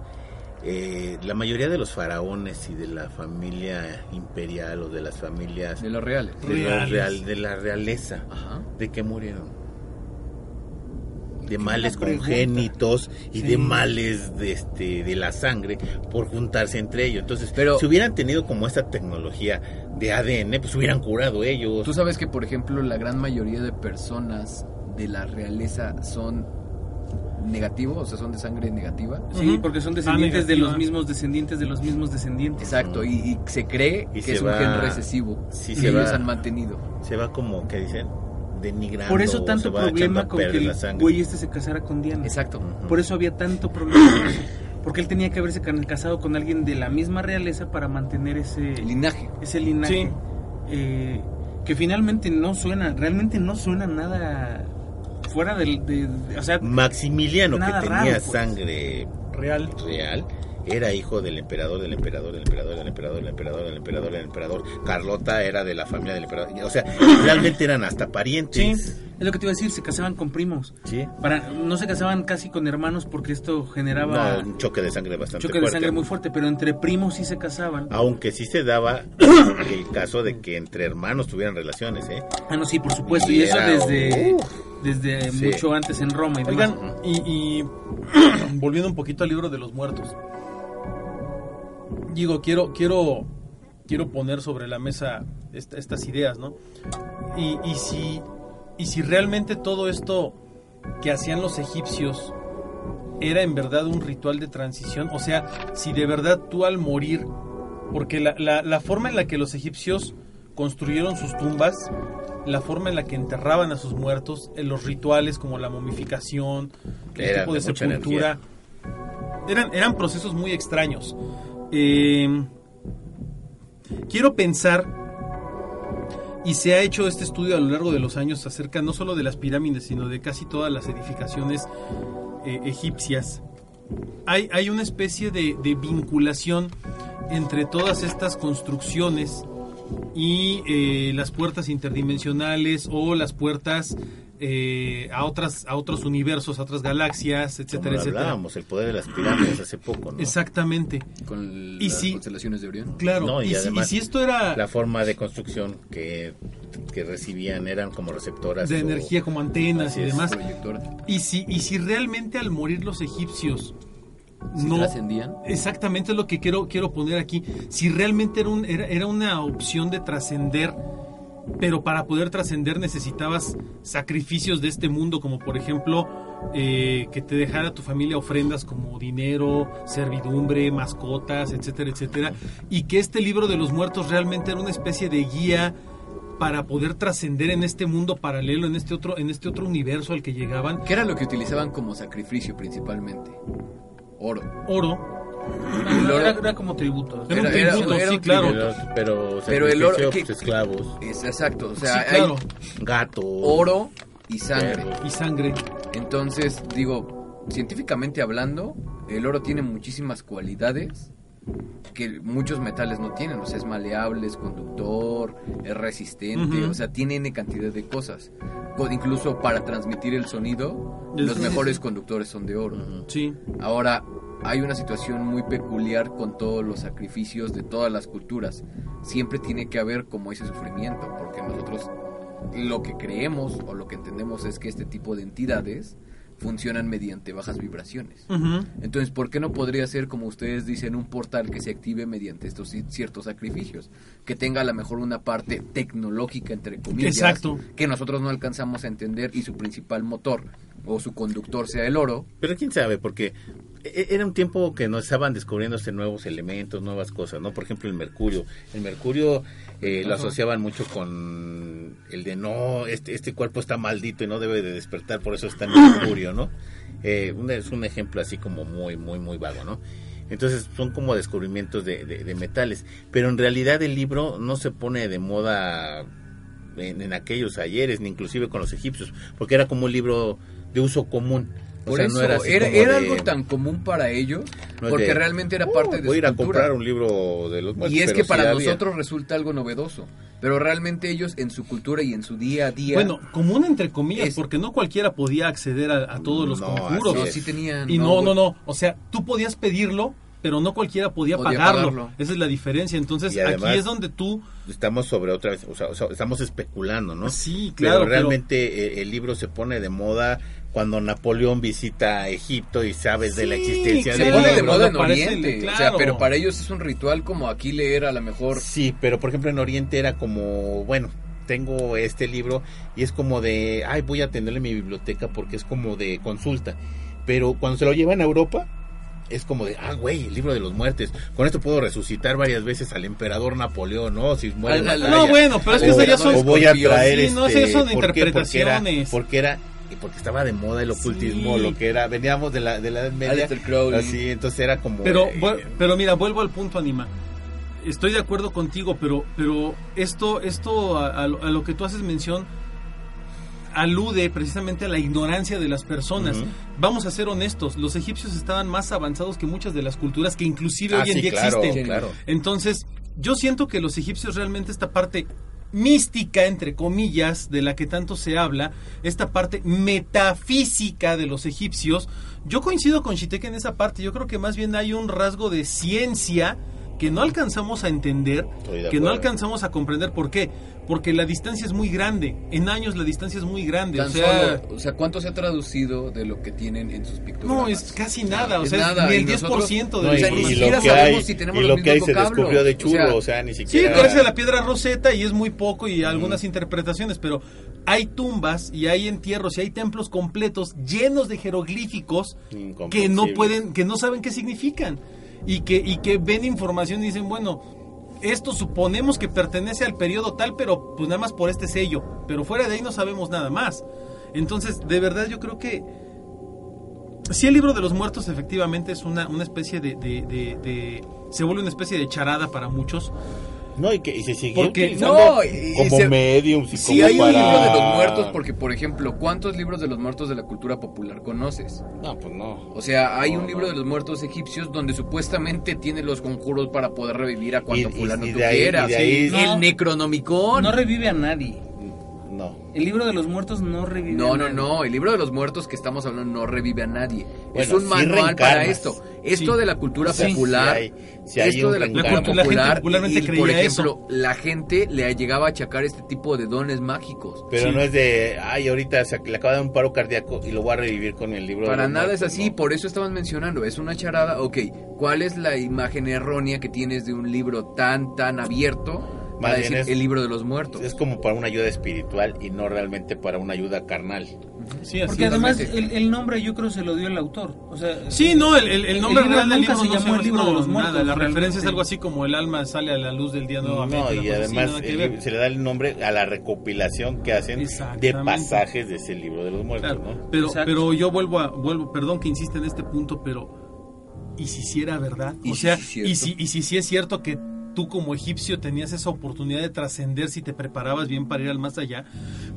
Eh, la mayoría de los faraones y de la familia imperial o de las familias de los reales. de la, Reales. real- de la realeza, Ajá. ¿de qué murieron? De males congénitos y Sí. de males de este de la sangre por juntarse entre ellos. Entonces, Pero- si hubieran tenido como esta tecnología de ADN, pues hubieran curado ellos. Tú sabes que, por ejemplo, la gran mayoría de personas de la realeza son negativos, o sea, son de sangre negativa. Sí, porque son Ah, descendientes de los mismos descendientes de los mismos descendientes. Exacto, y, y se cree Y que se es un gen recesivo Sí, y se ellos va- han mantenido. Se va como que dicen denigrando. Por eso tanto problema con que el güey este se casara con Diana. Exacto. Por eso había tanto problema. con eso. Porque él tenía que haberse casado con alguien de la misma realeza para mantener ese, linaje. ese linaje. Sí. eh, que finalmente no suena, realmente no suena nada fuera del... De, de- o sea, Maximiliano, Nada que tenía raro, pues. sangre Real. real, era hijo del emperador, del emperador, del emperador, del emperador, del emperador, del emperador, del emperador. Carlota era de la familia del emperador. O sea, realmente eran hasta parientes. es lo que te iba a decir, se casaban con primos. Sí. Para, no se casaban casi con hermanos porque esto generaba No, un choque de sangre bastante choque de fuerte. sangre muy fuerte, pero entre primos sí se casaban. Aunque sí se daba [COUGHS] el caso de que entre hermanos tuvieran relaciones, ¿eh? Ah, no, sí, por supuesto. Y Y, eso desde, desde Sí. mucho antes en Roma y. Oigan, y, y [COUGHS] volviendo un poquito al libro de los muertos. Digo, quiero, quiero, quiero poner sobre la mesa esta- estas ideas, ¿no? Y, y si, y si realmente todo esto que hacían los egipcios era en verdad un ritual de transición, o sea, si de verdad tú al morir, porque la, la, la forma en la que los egipcios construyeron sus tumbas, la forma en la que enterraban a sus muertos, en los rituales como la momificación, el Eran tipo de de sepultura, eran, eran procesos muy extraños. Eh, quiero pensar, y se ha hecho este estudio a lo largo de los años acerca no solo de las pirámides, sino de casi todas las edificaciones eh, egipcias. Hay, hay una especie de, de vinculación entre todas estas construcciones y eh, las puertas interdimensionales o las puertas eh, a otras a otros universos, a otras galaxias, Como etcétera, lo etcétera. hablábamos, el poder de las pirámides hace poco, ¿no? Exactamente. Con Y las si- constelaciones de Orión. Claro. No, y y, si, además, y si esto era La forma de construcción que, que recibían eran como receptoras. de o- energía como antenas y demás, Proyector. y si y si realmente al morir los egipcios Si no trascendían. exactamente es lo que quiero quiero poner aquí, si realmente era un era, era una opción de trascender pero para poder trascender necesitabas sacrificios de este mundo, como por ejemplo eh, que te dejara tu familia ofrendas como dinero, servidumbre, mascotas, etcétera, etcétera, y que este libro de los muertos realmente era una especie de guía para poder trascender en este mundo paralelo, en este otro, en este otro universo al que llegaban. ¿Qué era lo que utilizaban como sacrificio principalmente? Oro. Oro, No, era, era como tributo. Era un Era- era- tributo, era sí, un claro. Pero, pero, Pero el oro- que- pues, esclavos, Es exacto. O sea, sí, claro, hay gatos, oro y sangre. perros. y sangre. Entonces, digo, científicamente hablando, el oro tiene muchísimas cualidades que muchos metales no tienen. O sea, es maleable, es conductor, es resistente, Ujú. o sea, tiene N cantidad de cosas. Co- Incluso para transmitir el sonido, Sí, los sí, mejores sí. conductores son de oro. Ujú. Sí, Ahora, hay una situación muy peculiar con todos los sacrificios de todas las culturas. Siempre tiene que haber como ese sufrimiento, porque nosotros lo que creemos o lo que entendemos es que este tipo de entidades funcionan mediante bajas vibraciones. Entonces, ¿por qué no podría ser, como ustedes dicen, un portal que se active mediante estos ci- ciertos sacrificios? Que tenga a lo mejor una parte tecnológica, entre comillas, Exacto. que nosotros no alcanzamos a entender y su principal motor o su conductor sea el oro. Pero quién sabe, porque e- era un tiempo que nos estaban descubriéndose nuevos elementos, nuevas cosas, ¿no? Por ejemplo, el mercurio. El mercurio eh, lo asociaban mucho con el de no, este, este cuerpo está maldito y no debe de despertar, por eso está en [COUGHS] mercurio, ¿no? Eh, un- es un ejemplo así como muy, muy, muy vago, ¿no? Entonces son como descubrimientos de, de- de metales. Pero en realidad el libro no se pone de moda en, en aquellos ayeres, ni inclusive con los egipcios, porque era como un libro de uso común. O Por sea, eso, no era así era, como era de- algo tan común para ellos, no porque de, realmente era "Oh, parte de voy a su ir a cultura. comprar un libro de los muertos", Y es que sí para había. nosotros resulta algo novedoso, pero realmente ellos en su cultura y en su día a día... Bueno, común entre comillas, Es- porque no cualquiera podía acceder a, a todos los No, conjuros. no, sí tenían... Y no, no, no. O sea, tú podías pedirlo, pero no cualquiera podía, Podía pagarlo. pagarlo. Esa es la diferencia. Entonces, además- aquí es donde tú. Estamos sobre otra vez, o sea, o sea, estamos especulando, ¿no? Sí, claro. pero- realmente eh, el libro se pone de moda cuando Napoleón visita Egipto y sabes de la existencia Se del pone de moda en Oriente. O sea, pero para ellos es un ritual como aquí leer a lo mejor. Sí, pero por ejemplo en Oriente era como, bueno, tengo este libro y es como de, ay, voy a tenerlo en mi biblioteca porque es como de consulta. Pero cuando se lo llevan a Europa, es como de, ah, güey, el libro de los muertes. Con esto puedo resucitar varias veces al emperador Napoleón, ¿no? Si muere Al- batalla. No, bueno, pero es que o, eso ya son... o voy a escorpión. traer Sí, no, este, esas son ¿por qué? Porque era, interpretaciones. porque era y porque estaba de moda el ocultismo, Sí. lo que era, veníamos de la, de la Edad Media, así, entonces era como... Pero, eh, pero mira, vuelvo al punto, Anima. Estoy de acuerdo contigo, pero, pero esto, esto a, a lo, a lo que tú haces mención alude precisamente a la ignorancia de las personas. Vamos a ser honestos, los egipcios estaban más avanzados que muchas de las culturas que inclusive ah, hoy en sí, día claro, existen. claro. Entonces, yo siento que los egipcios realmente esta parte mística, entre comillas, de la que tanto se habla, esta parte metafísica de los egipcios, yo coincido con Shiteke en esa parte, yo creo que más bien hay un rasgo de ciencia que no alcanzamos a entender, que no alcanzamos a comprender por qué, porque la distancia es muy grande, en años la distancia es muy grande, o sea, solo, o sea, ¿cuánto se ha traducido de lo que tienen en sus pictogramas? no, es casi nada, o sea, nada, ni el 10% nosotros- de No, o sea, ni siquiera lo que sabemos hay, si tenemos y los lo que hay se descubrió de O churro, sea, o sea, ni Sí, siquiera... gracias a la piedra roseta y es muy poco y algunas interpretaciones, pero hay tumbas y hay entierros y hay templos completos llenos de jeroglíficos que no pueden, que no saben qué significan y que, y que ven información y dicen, bueno, esto suponemos que pertenece al periodo tal, pero pues nada más por este sello, pero fuera de ahí no sabemos nada más. Entonces, de verdad yo creo que si el libro de los muertos efectivamente es una, una especie de, se vuelve una especie de charada para muchos. No, y que y se siguió Porque- utilizando no, y- como se- Sí como hay un libro de los muertos porque, por ejemplo, ¿cuántos libros de los muertos de la cultura popular conoces? No, pues no. O sea, hay No, un libro no. de los muertos egipcios donde supuestamente tiene los conjuros para poder revivir a cuanto fulano y tú quieras. El No. Necronomicon. No revive a nadie. No. El libro de los muertos no revive No, a no, nadie. no, el libro de los muertos que estamos hablando no revive a nadie. es un sí manual para esto. Esto Sí. de la cultura Sí, popular, sí hay- sí hay esto de la cultura La cultu- la gente popular, popularmente y, creía por eso. ejemplo, la gente le llegaba a achacar este tipo de dones mágicos. Pero Sí. no es de, ay, ahorita se le acaba de dar un paro cardíaco y lo voy a revivir con el libro Para nada es así, ¿no? por eso estaban mencionando, es una charada, ok, ¿cuál es la imagen errónea que tienes de un libro tan, tan abierto Más para bien decir es- el libro de los muertos? Es como para una ayuda espiritual y no realmente para una ayuda carnal. Sí, así Porque además el, el nombre yo creo se lo dio el autor. O sea, Sí, no, el, el- el nombre real del libro se no llamó el libro de los muertos, nada. La referencia es algo así como el alma sale a la luz del día nuevamente. No, y así, además libro- se le da el nombre a la recopilación que hacen de pasajes de ese libro de los muertos, Claro, ¿no? pero, Exacto. pero yo vuelvo a, vuelvo, perdón que insiste en este punto, pero ¿y si sí era verdad? ¿Y o si sea, cierto? y si, y si sí es cierto que tú como egipcio tenías esa oportunidad de trascender si te preparabas bien para ir al más allá,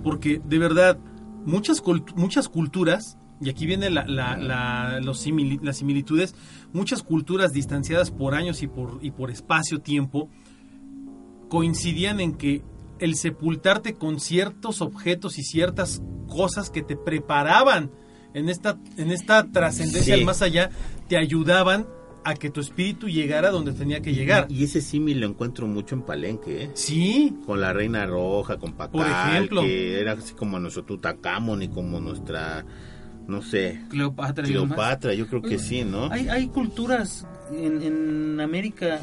porque de verdad muchas muchas culturas y aquí viene la, la- la- los simili- las similitudes, muchas culturas distanciadas por años y por, y por espacio-tiempo coincidían en que el sepultarte con ciertos objetos y ciertas cosas que te preparaban en esta, en esta trascendencia Sí. al más allá, te ayudaban a que tu espíritu llegara donde tenía que llegar. Y ese símil lo encuentro mucho en Palenque, ¿eh? Sí, Con la Reina Roja, con Pacal, ejemplo. que era así como nuestro Tutacamón y como nuestra, no sé, Cleopatra. Cleopatra, yo creo que sí, ¿no? Hay, hay culturas en, en América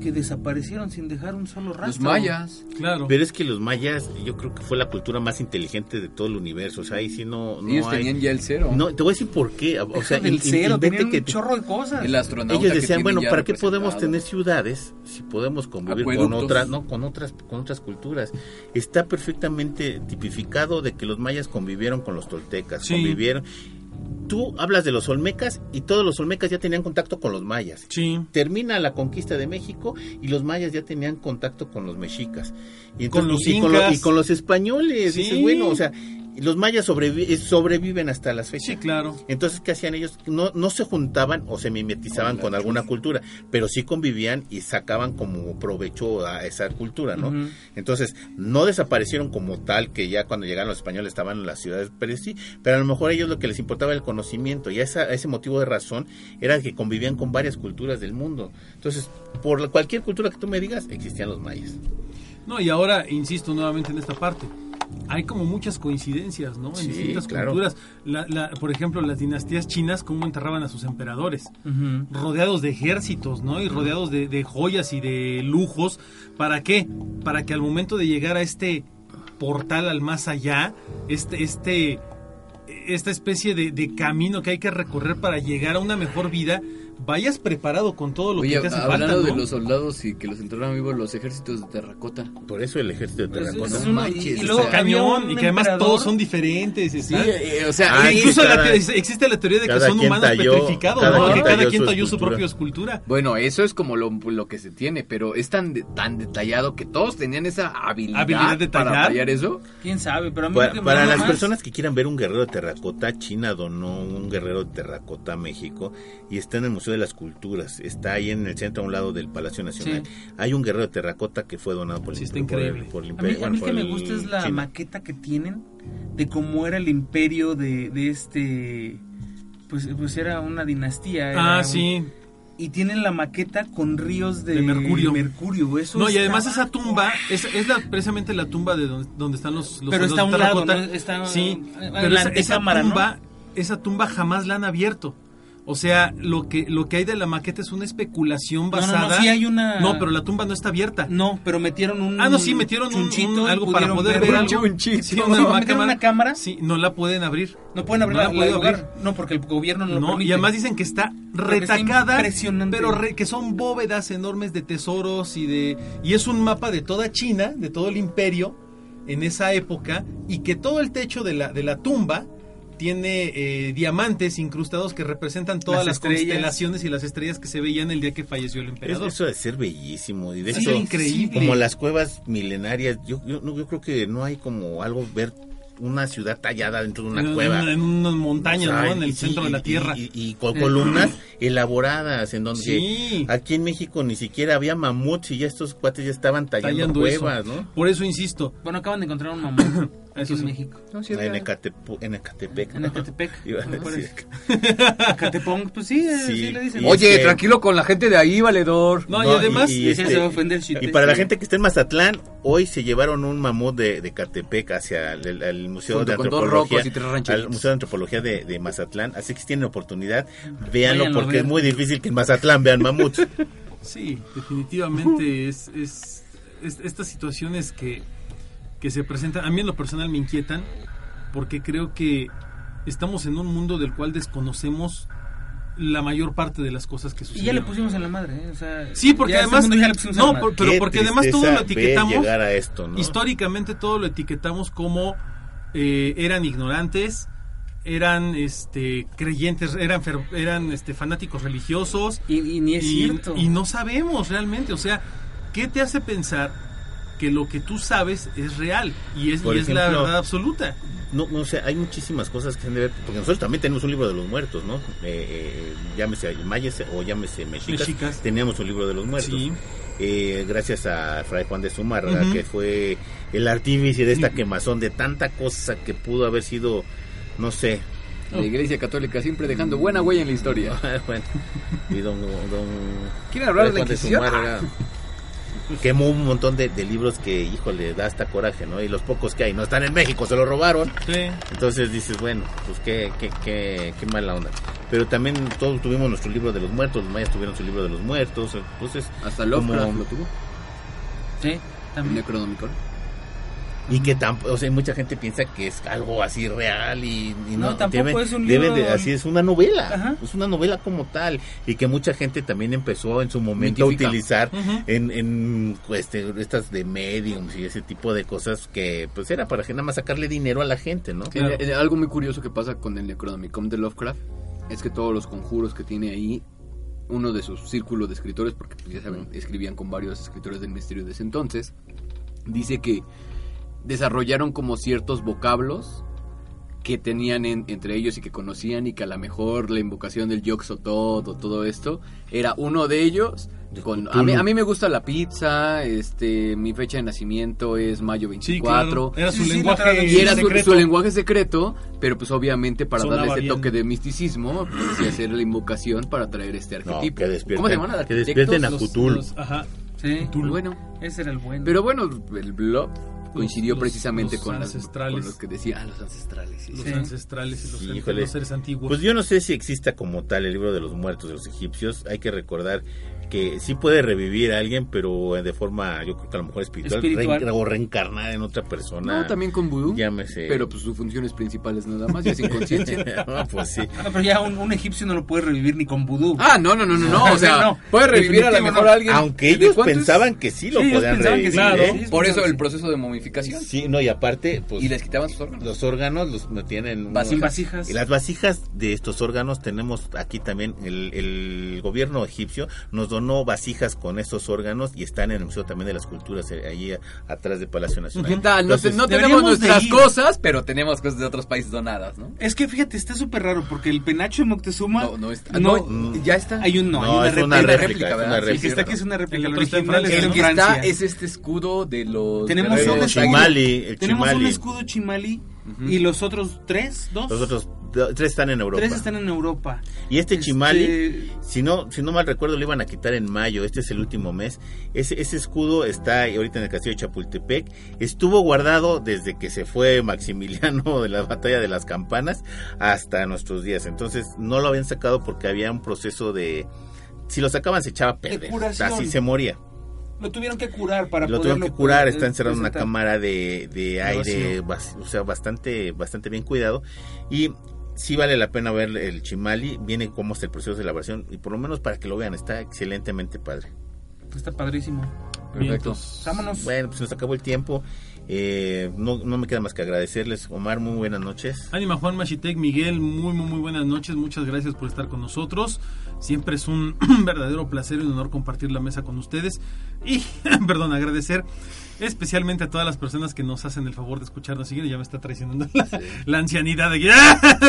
que desaparecieron sin dejar un solo rastro. Los mayas. claro. Pero es que los mayas, yo creo que fue la cultura más inteligente de todo el universo. O sea, ahí sí no, no Ellos hay- tenían ya el cero. No, te voy a decir por qué. O sea, el cero, tenían que un chorro de cosas. el astronauta ellos decían, bueno, ¿para qué podemos tener ciudades si podemos convivir con otras, no, con otras, con otras culturas? Está perfectamente tipificado de que los mayas convivieron con los toltecas, Sí. convivieron. Tú hablas de los olmecas y todos los olmecas ya tenían contacto con los mayas. Sí. Termina la conquista de México y los mayas ya tenían contacto con los mexicas. Y Con los y, con lo- y con los españoles. Sí. Dices, bueno, o sea, los mayas sobrevi- eh, sobreviven hasta las fechas. Sí, claro. Entonces, ¿qué hacían ellos? No, no se juntaban o se mimetizaban Con alguna cultura, pero sí convivían y sacaban como provecho a esa cultura, ¿no? Entonces, no desaparecieron como tal, que ya cuando llegaron los españoles estaban en las ciudades, pero sí, pero a lo mejor a ellos lo que les importaba era el conocimiento, y a, esa- ese motivo de razón era que convivían con varias culturas del mundo. Entonces, por la- cualquier cultura que tú me digas, existían los mayas. No, y ahora insisto nuevamente en esta parte. Hay como muchas coincidencias, ¿no? En Sí, distintas claro. culturas. La- la- por ejemplo, las dinastías chinas, cómo enterraban a sus emperadores. Rodeados de ejércitos, ¿no? Y rodeados de, de joyas y de lujos. ¿Para qué? Para que al momento de llegar a este portal al más allá, este, este, esta especie de, de camino que hay que recorrer para llegar a una mejor vida, vayas preparado con todo lo Oye, que te hace hablando falta, de ¿no? los soldados y que los enterraron vivos, los ejércitos de terracota. Por eso el ejército de Pues terracota. es no uno- manches, y, y luego había cañón y que además emperador- todos son diferentes. Sí, ¿está? eh, o sea, Ah, incluso cada- la te- existe la teoría de que son humanos talló- petrificados, cada ¿no? quien Que cada talló quien su talló su propia escultura. Bueno, eso es como lo, lo que se tiene, pero es tan, de- tan detallado que todos tenían esa habilidad, Habilidad de para tallar. tallar eso. quién sabe pero a mí Para, me las más- personas que quieran ver un guerrero de terracota, China donó un guerrero de terracota a México y está en el Museo de las Culturas. Está ahí en el centro a un lado del Palacio Nacional. Sí. Hay un guerrero de terracota que fue donado por el Sí, está por el- increíble. por el A mí, imperio- a bueno, mí por que me gusta es la China. maqueta que tienen de cómo era el imperio de, de este pues, pues era una dinastía era Ah, un- sí. y tienen la maqueta con ríos de, De mercurio. mercurio eso No, y está- además esa tumba es, es la, precisamente la tumba de donde, donde están los, los Pero está a un lado. Está sí, en pero la esa, esa tumba jamás la han abierto. O sea, lo que lo que hay de la maqueta es una especulación no, no, basada. no, sí hay una No, pero la tumba no está abierta. no pero metieron un Ah, no, sí, metieron un, un- algo para poder ver algo. Chunchito. Sí, No, una, metieron cámara. una cámara Sí, no la pueden abrir. no pueden abrir No la, la puede la abrir. lugar. no porque el gobierno no, lo No, permite y además dicen que está está retacada, impresionante. pero re- que son bóvedas enormes de tesoros y de y es un mapa de toda China, de todo el imperio en esa época y que todo el techo de la de la tumba tiene eh, diamantes incrustados que representan todas Las las, constelaciones y las estrellas que se veían el día que falleció el Es- emperador. eso de ser bellísimo. Y de Sí, hecho, increíble. como las cuevas milenarias, yo, yo, no- yo creo que no hay como algo ver una ciudad tallada dentro de una en, cueva. en unas montañas, O sea, ¿no? En el y- centro y- de la tierra. Y, y con columnas elaboradas en donde Sí. aquí en México ni siquiera había mamuts y ya estos cuates ya estaban tallando, Tallando eso. cuevas, ¿no? Por eso insisto, bueno acaban de encontrar un aquí [COUGHS] Eso en sí. México No, sí, En. Ecatepu- en Ecatepec. en ¿no? [LAUGHS] Ecatepec. Ecatepong pues sí, eh, Sí. sí le dicen Y Oye, es que- tranquilo con la gente de ahí, valedor. no, y además y, Ya este, se va a ofender si y te- para la gente que está en Mazatlán, hoy se llevaron un mamut de, de Catepec hacia el, el Museo Junto de con dos Antropología. rocos y al Museo de Antropología de, de Mazatlán. Así que si tienen oportunidad, véanlo Váyanlo porque ver. es muy difícil que en Mazatlán vean mamuts. [LAUGHS] Sí, definitivamente es, es, es- estas situaciones que, que se presentan, a mí en lo personal me inquietan porque creo que estamos en un mundo del cual desconocemos la mayor parte de las cosas que y suceden. ya le pusimos en la madre ¿eh? o sea, Sí, porque ya este además mundo ya le pusimos en no, la madre. por- pero porque además todo lo etiquetamos llegar a esto, ¿no? históricamente todo lo etiquetamos como eh, eran ignorantes, eran este creyentes, eran eran este fanáticos religiosos y, y ni es y, cierto y no sabemos realmente, o sea, ¿qué te hace pensar que lo que tú sabes es real y es, la verdad absoluta? No, no sé, hay muchísimas cosas que se han de ver, porque nosotros también tenemos un libro de los muertos, ¿no? Eh, eh, llámese mayas o llámese mexicas, Mexicas. teníamos un libro de los muertos. Sí. Eh, gracias a Fray Juan de Zumárraga, Ujú. que fue el artífice de esta quemazón, de tanta cosa que pudo haber sido, no sé, La Iglesia Católica siempre dejando buena huella en la historia. [LAUGHS] bueno, y don, don ¿Quieren hablar de la Inquisición? [LAUGHS] Quemó un montón de, de libros que, híjole, da hasta coraje, ¿no? Y los pocos que hay no están en México, se los robaron. Sí. Entonces dices, bueno, pues qué, qué, qué, qué mala onda. Pero también todos tuvimos nuestro libro de los muertos, los mayas tuvieron su libro de los muertos. Entonces, Hasta Lovecraft como- lo tuvo. sí El también Necronomicon. Y que tampoco, o sea, mucha gente piensa que es algo así real y, y no, No, tampoco es un deben libro- de- así es una novela, Ajá. es una novela como tal y que mucha gente también empezó en su momento a utilizar en, en este, estas de mediums y ese tipo de cosas que pues era para que nada más sacarle dinero a la gente, ¿no? Sí, eh, algo muy curioso que pasa con el Necronomicon de Lovecraft es que todos los conjuros que tiene ahí, uno de sus círculos de escritores, porque pues, ya saben, escribían con varios escritores del misterio de ese entonces, dice que desarrollaron como ciertos vocablos que tenían en- entre ellos y que conocían y que a lo mejor la invocación del Yoxotot o todo esto era uno de ellos. Con, a, mí, a mí me gusta la pizza, este, mi fecha de nacimiento es mayo Sí, 24. claro. Era su Sí, lenguaje Y era su, secreto. su lenguaje secreto, pero pues obviamente para Sonaba darle ese bien. toque de misticismo, pues hacer la invocación para traer este No, arquetipo. que despierten, ¿Cómo se llaman? que despierten a Cthulhu. Ajá. sí Bueno, ese era el bueno pero bueno, el blog coincidió los- precisamente los con, las- ancestrales. con los que decía, ah, los ancestrales. sí, Los sí. ancestrales y los, Sí, los seres antiguos. Pues yo no sé si exista como tal el libro de los muertos de los egipcios. Hay que recordar que sí puede revivir a alguien, pero de forma, yo creo que a lo mejor espiritual, Espiritual. re- o reencarnar en otra persona. No, también con vudú. Llámese. Pero pues sus funciones principales nada más, ya sin conciencia. [LAUGHS] no, pues sí. Pero ya un, un egipcio no lo puede revivir ni con vudú. Ah, no, no, no, no, no. [LAUGHS] O sea, No, puede revivir a lo mejor a alguien. Aunque ¿de ellos es? pensaban que sí lo Sí, podían pensaban que revivir. sí, ¿eh? sí, ellos Por eso el proceso de momificación. Sí, no, y aparte, pues Y les quitaban sus órganos. los órganos los metían en Vasijas. En vasijas. Y las vasijas de estos órganos tenemos aquí también el, el gobierno egipcio nos donó vasijas con estos órganos y están en el museo también de las culturas eh, allí a- atrás del Palacio Nacional. ¿Qué tal? No, te- Entonces, no tenemos de nuestras cosas, pero tenemos cosas de otros países donadas, ¿no? Es que fíjate, está súper raro porque el penacho de Moctezuma. No, no está. no, no, ya está. hay un no, No, hay es una una réplica. réplica, es una ¿verdad? El que réplica. está aquí es una réplica. El El otro está en original Francia. está El que está Francia. es este escudo de los Tenemos guerreros un el escudo. chimali, el Tenemos un chimali. escudo chimali Ujú. y los otros tres, dos, Los otros tres están en Europa. tres están en Europa. Y este chimali, Este, si no si no mal recuerdo, lo iban a quitar en mayo. Este es el último mes. Ese, ese escudo está ahorita en el castillo de Chapultepec. Estuvo guardado desde que se fue Maximiliano [LAUGHS] de la batalla de las campanas hasta nuestros días. Entonces no lo habían sacado porque había un proceso de... Si lo sacaban se echaba a perder. curación. Así se moría. Lo tuvieron que curar para lo tuvieron que curar, está encerrado en una cámara de, de aire, bas- o sea, bastante, bastante bien cuidado. Y sí vale la pena ver el Chimali, viene cómo está el proceso de elaboración, y por lo menos para que lo vean, está excelentemente padre. Está padrísimo. Perfecto. Vámonos. Bueno, pues nos acabó el tiempo. Eh, no, no me queda más que agradecerles. Omar, muy buenas noches. Ánima Juan Machitec, Miguel, muy, muy, muy buenas noches. Muchas gracias por estar con nosotros. Siempre es un [CLEARS THROAT] verdadero placer y un honor compartir la mesa con ustedes. Y, [CLEARS THROAT] perdón, agradecer especialmente a todas las personas que nos hacen el favor de escucharnos. Siguen, ya me está traicionando la, [LAUGHS] la ancianidad de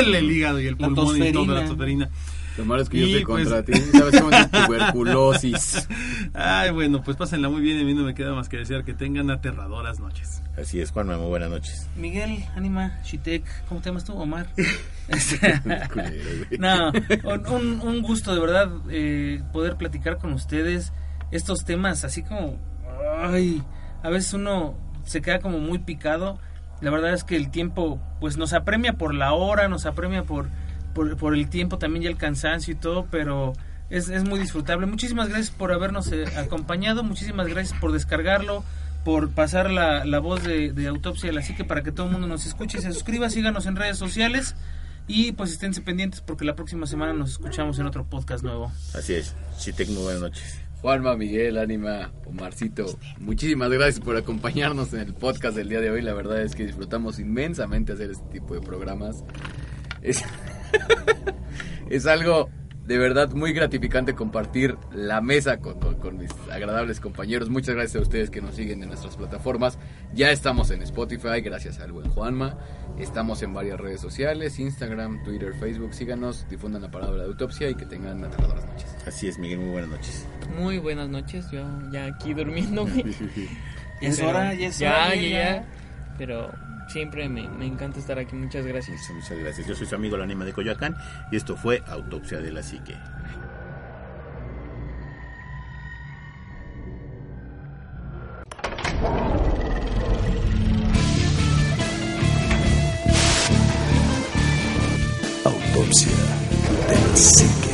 el [LAUGHS] hígado y el La pulmón y toda la tosferina. Lo malo es que yo Y, estoy pues- contra ti. [LAUGHS] ¿Sabes cómo es tuberculosis? Ay, bueno, pues pásenla muy bien y a mí no me queda más que desear que tengan aterradoras noches. Así es, Juanma, muy buenas noches. Miguel, Anima, Shitek, ¿cómo te llamas tú? Omar. No, un, un- un gusto de verdad eh, poder platicar con ustedes estos temas así como, ay, a veces uno se queda como muy picado. La verdad es que el tiempo pues nos apremia por la hora, nos apremia por, por, el tiempo también y el cansancio y todo, pero es, es muy disfrutable. Muchísimas gracias por habernos eh, acompañado, muchísimas gracias por descargarlo, por pasar la, la voz de, Autopsia de la Psique para que todo el mundo nos escuche se suscriba, síganos en redes sociales y pues esténse pendientes porque la próxima semana nos escuchamos en otro podcast nuevo. Así es, Chitek, muy buenas noches. Juanma, Miguel, Ánima, Omarcito, muchísimas gracias por acompañarnos en el podcast del día de hoy. La verdad es que disfrutamos inmensamente hacer este tipo de programas. Es, [LAUGHS] es algo de verdad muy gratificante compartir la mesa con, con- con mis agradables compañeros. Muchas gracias a ustedes que nos siguen en nuestras plataformas. Ya estamos en Spotify, gracias al buen Juanma. Estamos en varias redes sociales, Instagram, Twitter, Facebook. Síganos, difundan la palabra de autopsia y que tengan aterradoras noches. Así es, Miguel, muy buenas noches. Muy buenas noches, yo ya aquí durmiéndome. [LAUGHS] Ya es hora, ya es ya, hora. ya, ya. Pero siempre me, me encanta estar aquí, muchas gracias. Muchas, muchas gracias. Yo soy su amigo el anima de Coyoacán y esto fue Autopsia de la Psique. Autopsia de la psique.